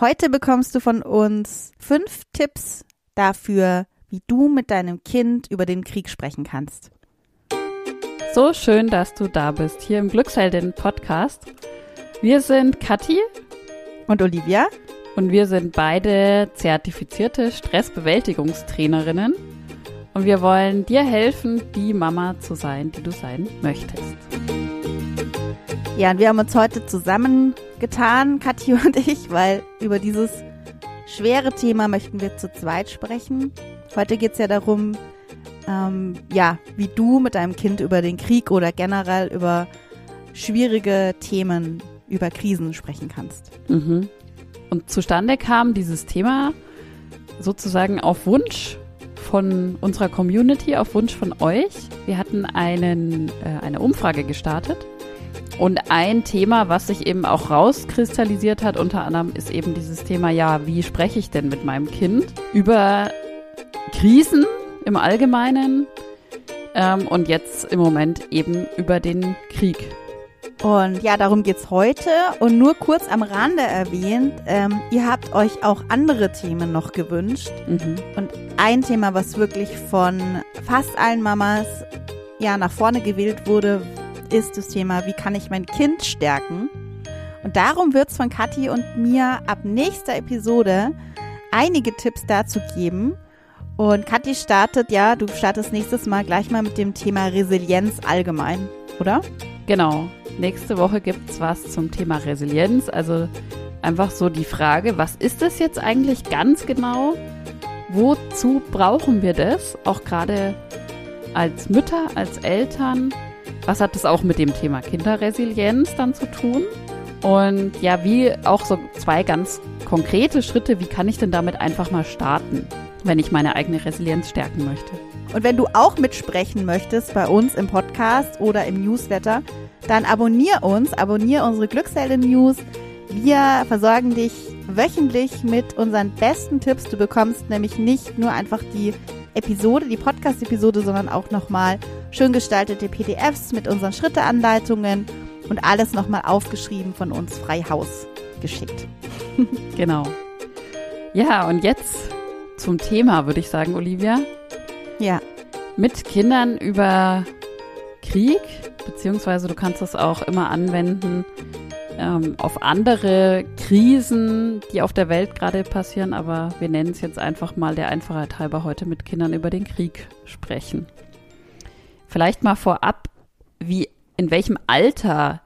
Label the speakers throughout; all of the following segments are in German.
Speaker 1: Heute bekommst du von uns fünf Tipps dafür, wie du mit deinem Kind über den Krieg sprechen kannst.
Speaker 2: So schön, dass du da bist, hier im Glücksheldin Podcast. Wir sind Kathi
Speaker 1: und Olivia
Speaker 2: und wir sind beide zertifizierte Stressbewältigungstrainerinnen und wir wollen dir helfen, die Mama zu sein, die du sein möchtest.
Speaker 1: Ja, und wir haben uns heute zusammengetan, Kathi und ich, weil über dieses schwere Thema möchten wir zu zweit sprechen. Heute geht es ja darum, ähm, ja, wie du mit deinem Kind über den Krieg oder generell über schwierige Themen, über Krisen sprechen kannst.
Speaker 2: Mhm. Und zustande kam dieses Thema sozusagen auf Wunsch von unserer Community, auf Wunsch von euch. Wir hatten einen, äh, eine Umfrage gestartet und ein Thema, was sich eben auch rauskristallisiert hat, unter anderem ist eben dieses Thema, ja, wie spreche ich denn mit meinem Kind über Krisen im Allgemeinen ähm, und jetzt im Moment eben über den Krieg.
Speaker 1: Und ja, darum geht's heute. Und nur kurz am Rande erwähnt, ähm, ihr habt euch auch andere Themen noch gewünscht. Mhm. Und ein Thema, was wirklich von fast allen Mamas ja nach vorne gewählt wurde, ist das Thema, wie kann ich mein Kind stärken? Und darum wird es von Kathi und mir ab nächster Episode einige Tipps dazu geben. Und Kathi startet, ja, du startest nächstes Mal gleich mal mit dem Thema Resilienz allgemein, oder?
Speaker 2: Genau. Nächste Woche gibt es was zum Thema Resilienz. Also einfach so die Frage, was ist das jetzt eigentlich ganz genau? Wozu brauchen wir das? Auch gerade als Mütter, als Eltern. Was hat das auch mit dem Thema Kinderresilienz dann zu tun? Und ja, wie auch so zwei ganz konkrete Schritte, wie kann ich denn damit einfach mal starten, wenn ich meine eigene Resilienz stärken möchte?
Speaker 1: Und wenn du auch mitsprechen möchtest bei uns im Podcast oder im Newsletter, dann abonnier uns, abonnier unsere Glückshelden News. Wir versorgen dich wöchentlich mit unseren besten Tipps. Du bekommst nämlich nicht nur einfach die Episode, die Podcast-Episode, sondern auch nochmal schön gestaltete PDFs mit unseren Schritteanleitungen und alles nochmal aufgeschrieben von uns frei Haus geschickt.
Speaker 2: genau. Ja, und jetzt zum Thema, würde ich sagen, Olivia.
Speaker 1: Ja.
Speaker 2: Mit Kindern über Krieg, beziehungsweise du kannst das auch immer anwenden ähm, auf andere Krisen, die auf der Welt gerade passieren, aber wir nennen es jetzt einfach mal der Einfachheit halber heute mit Kindern über den Krieg sprechen. Vielleicht mal vorab, wie, in welchem Alter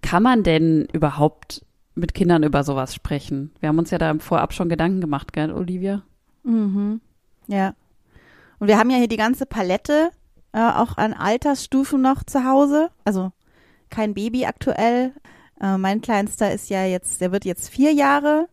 Speaker 2: kann man denn überhaupt mit Kindern über sowas sprechen? Wir haben uns ja da Vorab schon Gedanken gemacht, gell, Olivia?
Speaker 1: Mhm. Ja. Und wir haben ja hier die ganze Palette äh, auch an Altersstufen noch zu Hause. Also kein Baby aktuell. Äh, mein Kleinster ist ja jetzt, der wird jetzt vier Jahre.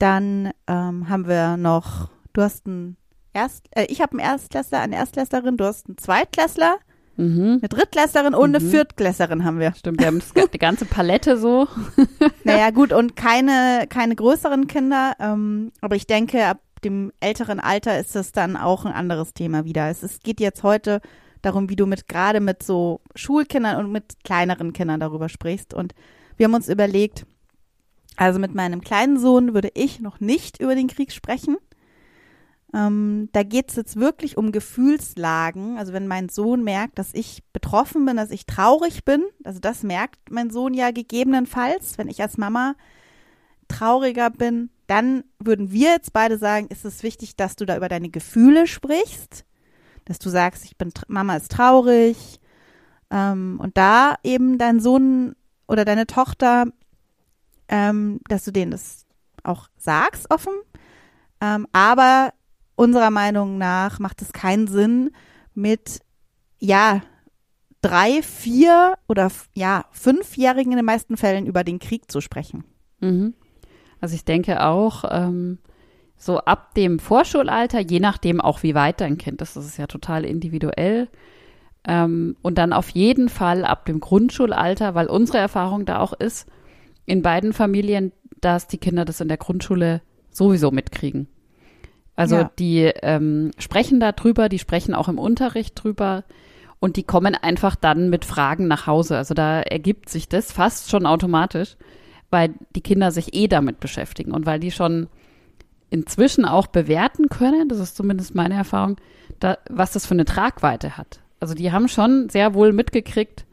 Speaker 1: Dann ähm, haben wir noch, du hast einen Erst, äh, ich habe einen Erstklässler, eine Erstklässlerin, du hast einen Zweitklässler, mhm. eine Drittklässlerin und mhm. eine Viertklässlerin haben wir.
Speaker 2: Stimmt, wir haben die ganze Palette so.
Speaker 1: naja, gut, und keine, keine größeren Kinder. Ähm, aber ich denke, ab dem älteren Alter ist es dann auch ein anderes Thema wieder. Es, es geht jetzt heute darum, wie du mit gerade mit so Schulkindern und mit kleineren Kindern darüber sprichst. Und wir haben uns überlegt, also mit meinem kleinen Sohn würde ich noch nicht über den Krieg sprechen. Ähm, da geht es jetzt wirklich um Gefühlslagen. Also wenn mein Sohn merkt, dass ich betroffen bin, dass ich traurig bin, also das merkt mein Sohn ja gegebenenfalls, wenn ich als Mama trauriger bin, dann würden wir jetzt beide sagen, ist es wichtig, dass du da über deine Gefühle sprichst dass du sagst, ich bin, Mama ist traurig. Ähm, und da eben dein Sohn oder deine Tochter, ähm, dass du denen das auch sagst offen. Ähm, aber unserer Meinung nach macht es keinen Sinn, mit, ja, drei, vier oder ja, fünfjährigen in den meisten Fällen über den Krieg zu sprechen.
Speaker 2: Mhm. Also ich denke auch, ähm, so ab dem Vorschulalter, je nachdem auch wie weit dein Kind ist, das ist ja total individuell. Ähm, und dann auf jeden Fall ab dem Grundschulalter, weil unsere Erfahrung da auch ist, in beiden Familien, dass die Kinder das in der Grundschule sowieso mitkriegen. Also ja. die ähm, sprechen da drüber, die sprechen auch im Unterricht drüber und die kommen einfach dann mit Fragen nach Hause. Also da ergibt sich das fast schon automatisch. weil die Kinder sich eh damit beschäftigen und weil die schon inzwischen auch bewerten können, das ist zumindest meine Erfahrung, da, was das für eine Tragweite hat. Also die haben schon sehr wohl mitgekriegt,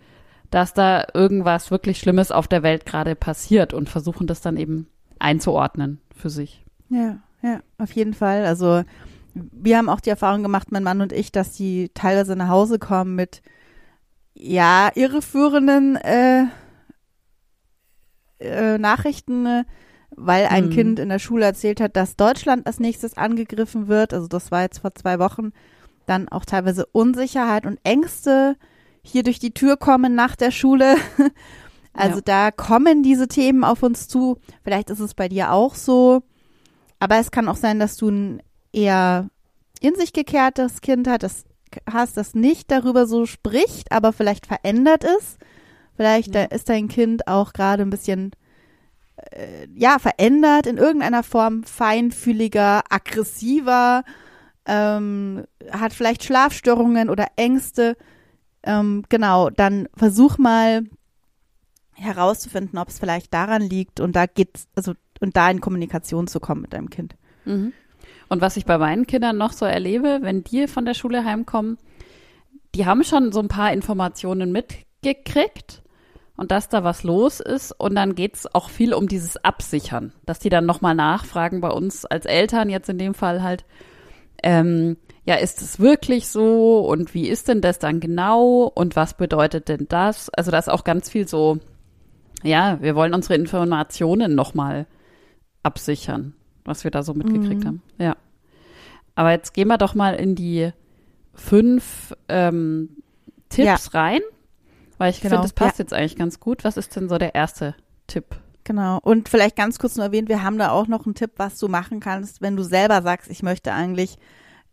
Speaker 2: dass da irgendwas wirklich Schlimmes auf der Welt gerade passiert und versuchen das dann eben einzuordnen für sich.
Speaker 1: Ja, ja, auf jeden Fall. Also wir haben auch die Erfahrung gemacht, mein Mann und ich, dass die teilweise nach Hause kommen mit ja irreführenden äh, äh, Nachrichten, weil ein hm. Kind in der Schule erzählt hat, dass Deutschland als nächstes angegriffen wird. Also das war jetzt vor zwei Wochen. Dann auch teilweise Unsicherheit und Ängste hier durch die Tür kommen nach der Schule. Also ja. da kommen diese Themen auf uns zu. Vielleicht ist es bei dir auch so. Aber es kann auch sein, dass du ein eher in sich gekehrtes Kind hast, das, hast, das nicht darüber so spricht, aber vielleicht verändert ist. Vielleicht ja. ist dein Kind auch gerade ein bisschen äh, ja verändert in irgendeiner Form, feinfühliger, aggressiver, ähm, hat vielleicht Schlafstörungen oder Ängste ähm, genau, dann versuch mal herauszufinden, ob es vielleicht daran liegt und da geht's, also und da in Kommunikation zu kommen mit deinem Kind.
Speaker 2: Mhm. Und was ich bei meinen Kindern noch so erlebe, wenn die von der Schule heimkommen, die haben schon so ein paar Informationen mitgekriegt und dass da was los ist. Und dann geht es auch viel um dieses Absichern, dass die dann nochmal nachfragen bei uns als Eltern, jetzt in dem Fall halt, ähm, ja, ist es wirklich so und wie ist denn das dann genau und was bedeutet denn das? Also da ist auch ganz viel so, ja, wir wollen unsere Informationen nochmal absichern, was wir da so mitgekriegt mhm. haben. Ja. Aber jetzt gehen wir doch mal in die fünf ähm, Tipps ja. rein, weil ich genau. finde, das passt ja. jetzt eigentlich ganz gut. Was ist denn so der erste Tipp?
Speaker 1: Genau. Und vielleicht ganz kurz nur erwähnt, wir haben da auch noch einen Tipp, was du machen kannst, wenn du selber sagst, ich möchte eigentlich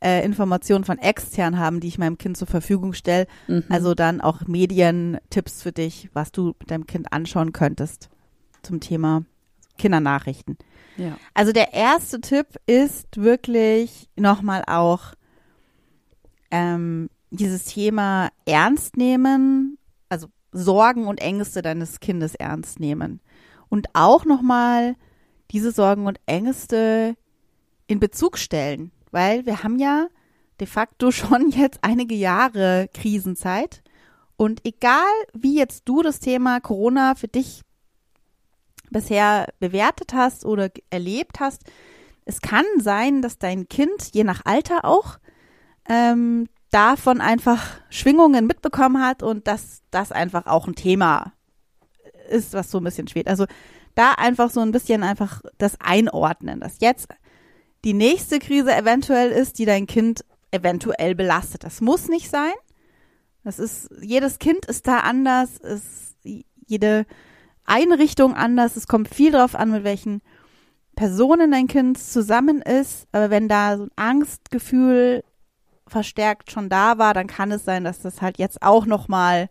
Speaker 1: äh, Informationen von extern haben, die ich meinem Kind zur Verfügung stelle. Mhm. Also dann auch Medientipps für dich, was du mit deinem Kind anschauen könntest zum Thema Kindernachrichten. Ja. Also der erste Tipp ist wirklich nochmal auch ähm, dieses Thema ernst nehmen, also Sorgen und Ängste deines Kindes ernst nehmen. Und auch nochmal diese Sorgen und Ängste in Bezug stellen weil wir haben ja de facto schon jetzt einige Jahre Krisenzeit. Und egal, wie jetzt du das Thema Corona für dich bisher bewertet hast oder erlebt hast, es kann sein, dass dein Kind, je nach Alter auch, ähm, davon einfach Schwingungen mitbekommen hat und dass das einfach auch ein Thema ist, was so ein bisschen schwebt. Also da einfach so ein bisschen einfach das Einordnen, dass jetzt die nächste Krise eventuell ist, die dein Kind eventuell belastet. Das muss nicht sein. Das ist, jedes Kind ist da anders, ist jede Einrichtung anders. Es kommt viel darauf an, mit welchen Personen dein Kind zusammen ist. Aber wenn da so ein Angstgefühl verstärkt schon da war, dann kann es sein, dass das halt jetzt auch nochmal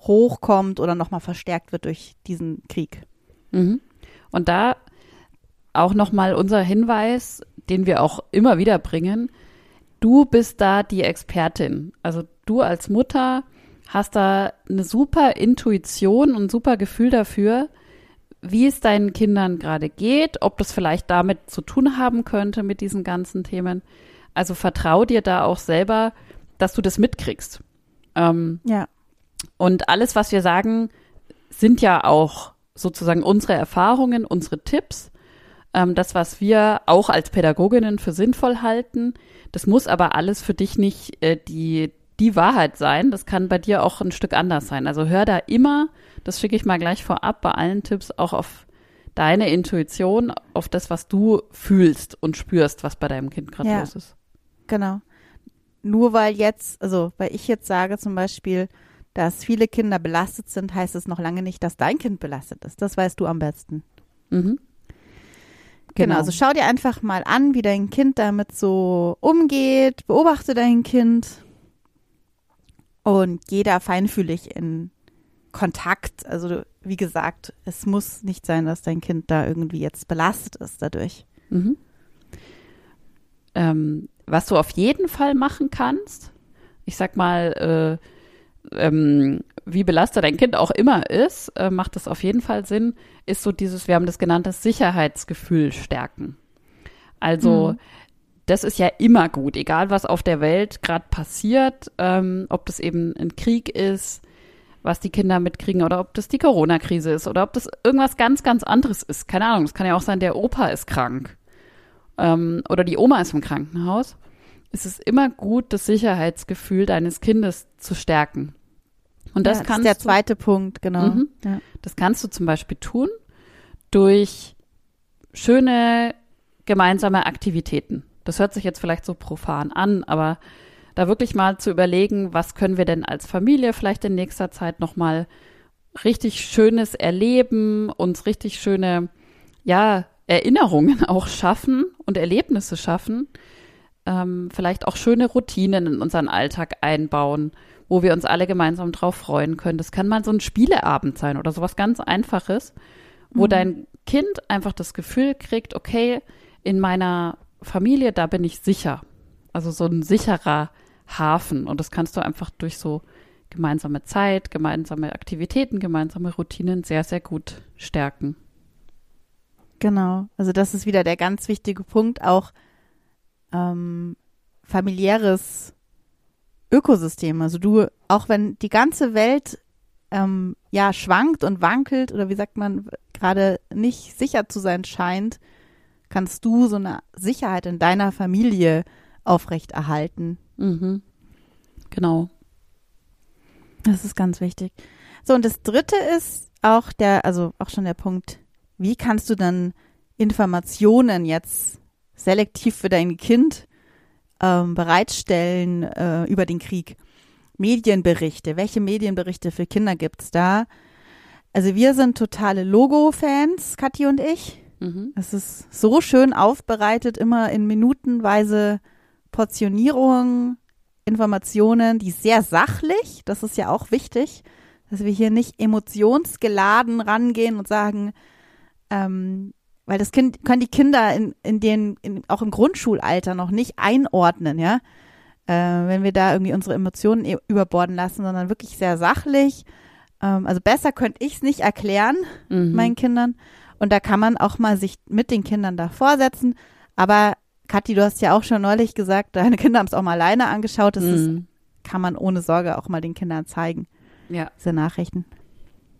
Speaker 1: hochkommt oder nochmal verstärkt wird durch diesen Krieg.
Speaker 2: Mhm. Und da auch nochmal unser Hinweis, den wir auch immer wieder bringen. Du bist da die Expertin. Also du als Mutter hast da eine super Intuition und ein super Gefühl dafür, wie es deinen Kindern gerade geht, ob das vielleicht damit zu tun haben könnte mit diesen ganzen Themen. Also vertrau dir da auch selber, dass du das mitkriegst. Ähm, ja. Und alles, was wir sagen, sind ja auch sozusagen unsere Erfahrungen, unsere Tipps ähm, das, was wir auch als Pädagoginnen für sinnvoll halten. Das muss aber alles für dich nicht äh, die, die Wahrheit sein. Das kann bei dir auch ein Stück anders sein. Also hör da immer, das schicke ich mal gleich vorab, bei allen Tipps auch auf deine Intuition, auf das, was du fühlst und spürst, was bei deinem Kind gerade ja, los ist.
Speaker 1: Genau. Nur weil jetzt, also weil ich jetzt sage zum Beispiel, dass viele Kinder belastet sind, heißt es noch lange nicht, dass dein Kind belastet ist. Das weißt du am besten. Mhm. Genau. also schau dir einfach mal an, wie dein Kind damit so umgeht, beobachte dein Kind und geh da feinfühlig in Kontakt. Also wie gesagt, es muss nicht sein, dass dein Kind da irgendwie jetzt belastet ist dadurch. Mhm.
Speaker 2: Ähm, was du auf jeden Fall machen kannst, ich sag mal, äh, ähm, wie belastet dein Kind auch immer ist, äh, macht es auf jeden Fall Sinn, ist so dieses, wir haben das genannt, das Sicherheitsgefühl stärken. Also mhm. Das ist ja immer gut, egal was auf der Welt gerade passiert, ähm, ob das eben ein Krieg ist, was die Kinder mitkriegen oder ob das die Corona-Krise ist oder ob das irgendwas ganz, ganz anderes ist. Keine Ahnung, es kann ja auch sein, der Opa ist krank ähm, oder die Oma ist im Krankenhaus. Es ist immer gut, das Sicherheitsgefühl deines Kindes zu stärken. Und das,
Speaker 1: ja,
Speaker 2: das
Speaker 1: ist der zweite du, Punkt, genau. Mhm,
Speaker 2: ja. Das kannst du zum Beispiel tun durch schöne gemeinsame Aktivitäten. Das hört sich jetzt vielleicht so profan an, aber da wirklich mal zu überlegen, was können wir denn als Familie vielleicht in nächster Zeit nochmal richtig Schönes erleben, uns richtig schöne, ja, Erinnerungen auch schaffen und Erlebnisse schaffen, ähm, vielleicht auch schöne Routinen in unseren Alltag einbauen, wo wir uns alle gemeinsam drauf freuen können. Das kann mal so ein Spieleabend sein oder sowas ganz Einfaches, wo mhm. dein Kind einfach das Gefühl kriegt, okay, in meiner Familie, da bin ich sicher. Also so ein sicherer Hafen. Und das kannst du einfach durch so gemeinsame Zeit, gemeinsame Aktivitäten, gemeinsame Routinen sehr, sehr gut stärken.
Speaker 1: Genau. Also das ist wieder der ganz wichtige Punkt, auch ähm, familiäres Ökosystem. Also du, auch wenn die ganze Welt ähm, ja schwankt und wankelt oder wie sagt man, gerade nicht sicher zu sein scheint, kannst du so eine Sicherheit in deiner Familie aufrechterhalten.
Speaker 2: Mhm. Genau.
Speaker 1: Das ist ganz wichtig. So, und das dritte ist auch der, also auch schon der Punkt, wie kannst du dann Informationen jetzt selektiv für dein Kind ähm, bereitstellen äh, über den Krieg? Medienberichte. Welche Medienberichte für Kinder gibt es da? Also wir sind totale Logo-Fans, Kathi und ich. Mhm. Es ist so schön aufbereitet, immer in minutenweise Portionierung, Informationen, die sehr sachlich, das ist ja auch wichtig, dass wir hier nicht emotionsgeladen rangehen und sagen, ähm, weil das Kind können die Kinder in, in den, in, auch im Grundschulalter noch nicht einordnen, ja, äh, wenn wir da irgendwie unsere Emotionen e-, überborden lassen, sondern wirklich sehr sachlich. Ähm, also besser könnte ich es nicht erklären mhm. meinen Kindern. Und da kann man auch mal sich mit den Kindern davor setzen. Aber Kathi, du hast ja auch schon neulich gesagt, deine Kinder haben es auch mal alleine angeschaut. Das mhm. ist, kann man ohne Sorge auch mal den Kindern zeigen.
Speaker 2: Ja.
Speaker 1: Diese Nachrichten.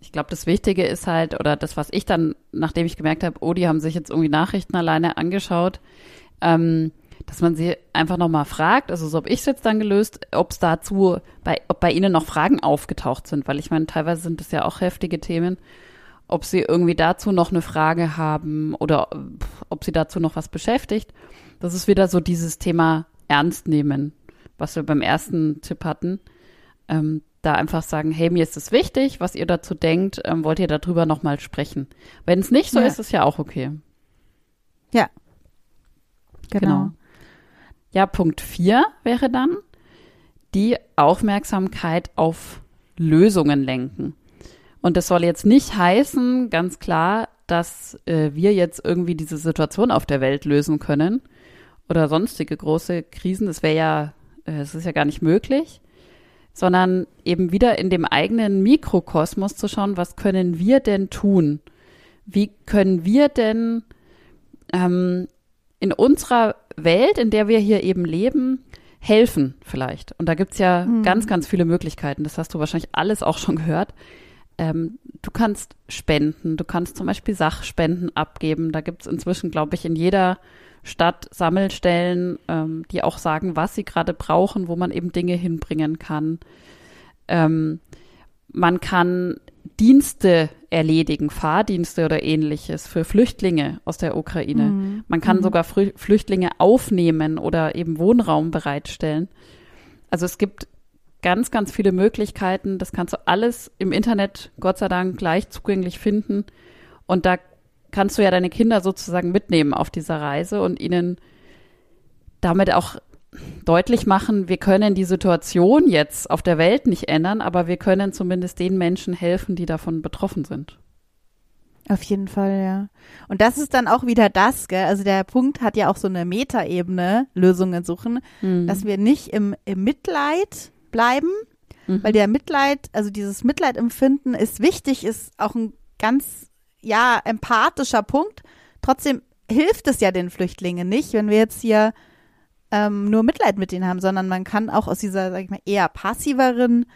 Speaker 2: Ich glaube, das Wichtige ist halt, oder das, was ich dann, nachdem ich gemerkt habe, oh, die haben sich jetzt irgendwie Nachrichten alleine angeschaut, ähm, dass man sie einfach nochmal fragt, also so habe ich es jetzt dann gelöst, ob es dazu, bei, ob bei ihnen noch Fragen aufgetaucht sind, weil ich meine, teilweise sind das ja auch heftige Themen ob sie irgendwie dazu noch eine Frage haben oder ob sie dazu noch was beschäftigt. Das ist wieder so dieses Thema Ernst nehmen, was wir beim ersten Tipp hatten. Ähm, da einfach sagen, hey, mir ist es wichtig, was ihr dazu denkt, ähm, wollt ihr darüber nochmal sprechen. Wenn es nicht so ja. ist, ist ja auch okay.
Speaker 1: Ja.
Speaker 2: Genau. genau. Ja, Punkt vier wäre dann die Aufmerksamkeit auf Lösungen lenken. Und das soll jetzt nicht heißen, ganz klar, dass äh, wir jetzt irgendwie diese Situation auf der Welt lösen können oder sonstige große Krisen. Das wäre ja, äh, es äh, ist ja gar nicht möglich, sondern eben wieder in dem eigenen Mikrokosmos zu schauen, was können wir denn tun? Wie können wir denn ähm, in unserer Welt, in der wir hier eben leben, helfen vielleicht? Und da gibt's ja mhm. ganz, ganz viele Möglichkeiten. Das hast du wahrscheinlich alles auch schon gehört ähm, du kannst spenden, du kannst zum Beispiel Sachspenden abgeben. Da gibt es inzwischen, glaube ich, in jeder Stadt Sammelstellen, ähm, die auch sagen, was sie gerade brauchen, wo man eben Dinge hinbringen kann. Ähm, man kann Dienste erledigen, Fahrdienste oder ähnliches für Flüchtlinge aus der Ukraine. Mhm. Man kann mhm. sogar Flüchtlinge aufnehmen oder eben Wohnraum bereitstellen. Also es gibt ganz, ganz viele Möglichkeiten. Das kannst du alles im Internet, Gott sei Dank, gleich zugänglich finden. Und da kannst du ja deine Kinder sozusagen mitnehmen auf dieser Reise und ihnen damit auch deutlich machen, wir können die Situation jetzt auf der Welt nicht ändern, aber wir können zumindest den Menschen helfen, die davon betroffen sind.
Speaker 1: Auf jeden Fall, ja. Und das ist dann auch wieder das, gell? Also der Punkt hat ja auch so eine Metaebene, Lösungen suchen, mhm. dass wir nicht im, im Mitleid bleiben, mhm. weil der Mitleid, also dieses Mitleidempfinden ist wichtig, ist auch ein ganz, ja, empathischer Punkt. Trotzdem hilft es ja den Flüchtlingen nicht, wenn wir jetzt hier ähm, nur Mitleid mit denen haben, sondern man kann auch aus dieser, sag ich mal, eher passiveren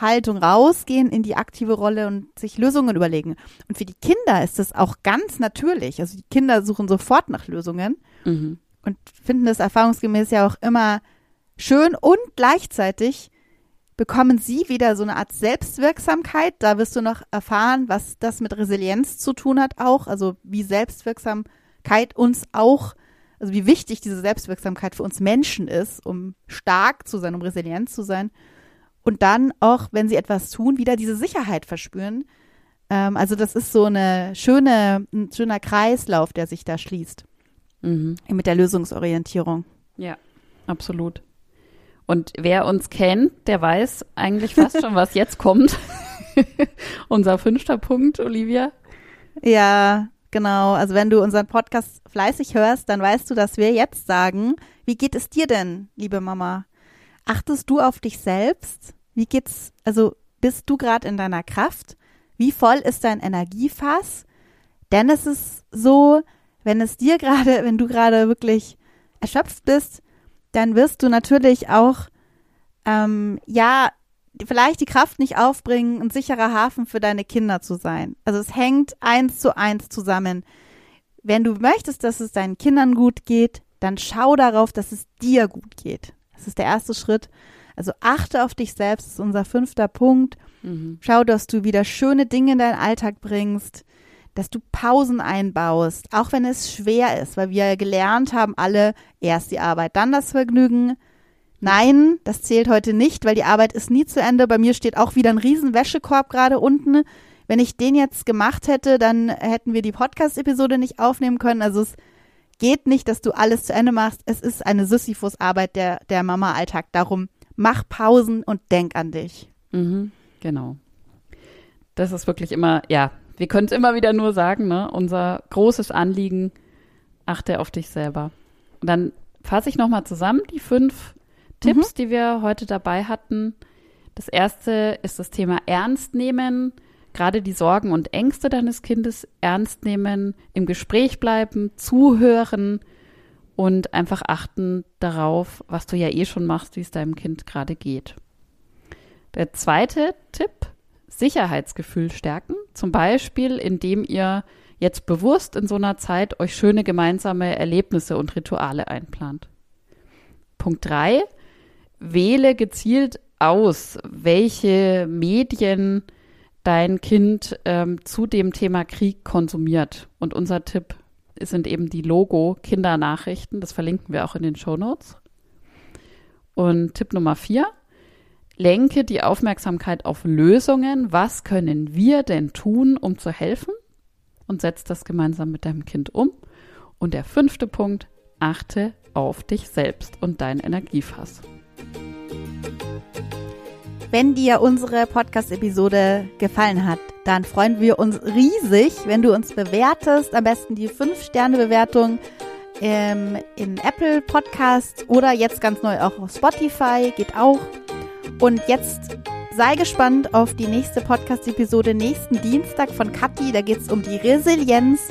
Speaker 1: Haltung rausgehen in die aktive Rolle und sich Lösungen überlegen. Und für die Kinder ist das auch ganz natürlich. Also die Kinder suchen sofort nach Lösungen mhm. und finden das erfahrungsgemäß ja auch immer schön und gleichzeitig bekommen sie wieder so eine Art Selbstwirksamkeit. Da wirst du noch erfahren, was das mit Resilienz zu tun hat auch, also wie Selbstwirksamkeit uns auch, also wie wichtig diese Selbstwirksamkeit für uns Menschen ist, um stark zu sein, um resilient zu sein. Und dann auch, wenn sie etwas tun, wieder diese Sicherheit verspüren. Ähm, also das ist so eine schöne, ein schöner Kreislauf, der sich da schließt. Mhm. Mit der Lösungsorientierung.
Speaker 2: Ja, absolut. Und wer uns kennt, der weiß eigentlich fast schon, was jetzt kommt. Unser fünfter Punkt, Olivia.
Speaker 1: Ja, genau. Also wenn du unseren Podcast fleißig hörst, dann weißt du, dass wir jetzt sagen, wie geht es dir denn, liebe Mama? Achtest du auf dich selbst? Wie geht's, also bist du gerade in deiner Kraft? Wie voll ist dein Energiefass? Denn es ist so, wenn es dir gerade, wenn du gerade wirklich erschöpft bist, dann wirst du natürlich auch, ähm, ja, vielleicht die Kraft nicht aufbringen, ein sicherer Hafen für deine Kinder zu sein. Also es hängt eins zu eins zusammen. Wenn du möchtest, dass es deinen Kindern gut geht, dann schau darauf, dass es dir gut geht. Das ist der erste Schritt. Also achte auf dich selbst, das ist unser fünfter Punkt. Mhm. Schau, dass du wieder schöne Dinge in deinen Alltag bringst dass du Pausen einbaust, auch wenn es schwer ist, weil wir gelernt haben, alle erst die Arbeit, dann das Vergnügen. Nein, das zählt heute nicht, weil die Arbeit ist nie zu Ende. Bei mir steht auch wieder ein riesen Wäschekorb gerade unten. Wenn ich den jetzt gemacht hätte, dann hätten wir die Podcast-Episode nicht aufnehmen können. Also es geht nicht, dass du alles zu Ende machst. Es ist eine Sisyphus-Arbeit der, der Mama-Alltag. Darum mach Pausen und denk an dich.
Speaker 2: Mhm, genau. Das ist wirklich immer, ja, wir können es immer wieder nur sagen, ne? Unser großes Anliegen, achte auf dich selber. Und dann fasse ich nochmal zusammen die fünf Tipps, mhm. die wir heute dabei hatten. Das erste ist das Thema Ernst nehmen, gerade die Sorgen und Ängste deines Kindes ernst nehmen, im Gespräch bleiben, zuhören und einfach achten darauf, was du ja eh schon machst, wie es deinem Kind gerade geht. Der zweite Tipp Sicherheitsgefühl stärken. Zum Beispiel, indem ihr jetzt bewusst in so einer Zeit euch schöne gemeinsame Erlebnisse und Rituale einplant. Punkt drei: Wähle gezielt aus, welche Medien dein Kind ähm, zu dem Thema Krieg konsumiert. Und unser Tipp sind eben die Logo-Kindernachrichten. Das verlinken wir auch in den Show Notes. Und Tipp Nummer vier: lenke die Aufmerksamkeit auf Lösungen. Was können wir denn tun, um zu helfen? Und setz das gemeinsam mit deinem Kind um. Und der fünfte Punkt, achte auf dich selbst und dein Energiefass.
Speaker 1: Wenn dir unsere Podcast-Episode gefallen hat, dann freuen wir uns riesig, wenn du uns bewertest. Am besten die 5-Sterne-Bewertung ähm, in Apple Podcast oder jetzt ganz neu auch auf Spotify, geht auch. Und jetzt sei gespannt auf die nächste Podcast-Episode nächsten Dienstag von Kathi. Da geht es um die Resilienz.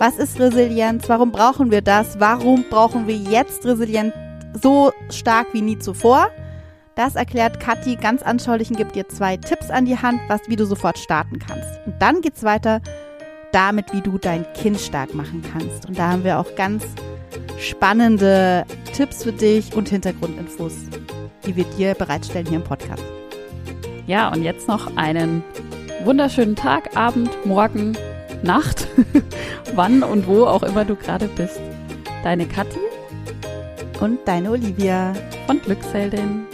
Speaker 1: Was ist Resilienz? Warum brauchen wir das? Warum brauchen wir jetzt Resilienz so stark wie nie zuvor? Das erklärt Kathi ganz anschaulich und gibt dir zwei Tipps an die Hand, was, wie du sofort starten kannst. Und dann geht es weiter damit, wie du dein Kind stark machen kannst. Und da haben wir auch ganz spannende Tipps für dich und Hintergrundinfos die wir dir bereitstellen hier im Podcast.
Speaker 2: Ja, und jetzt noch einen wunderschönen Tag, Abend, Morgen, Nacht, wann und wo auch immer du gerade bist. Deine Kathi
Speaker 1: und deine Olivia
Speaker 2: von Glücksheldin.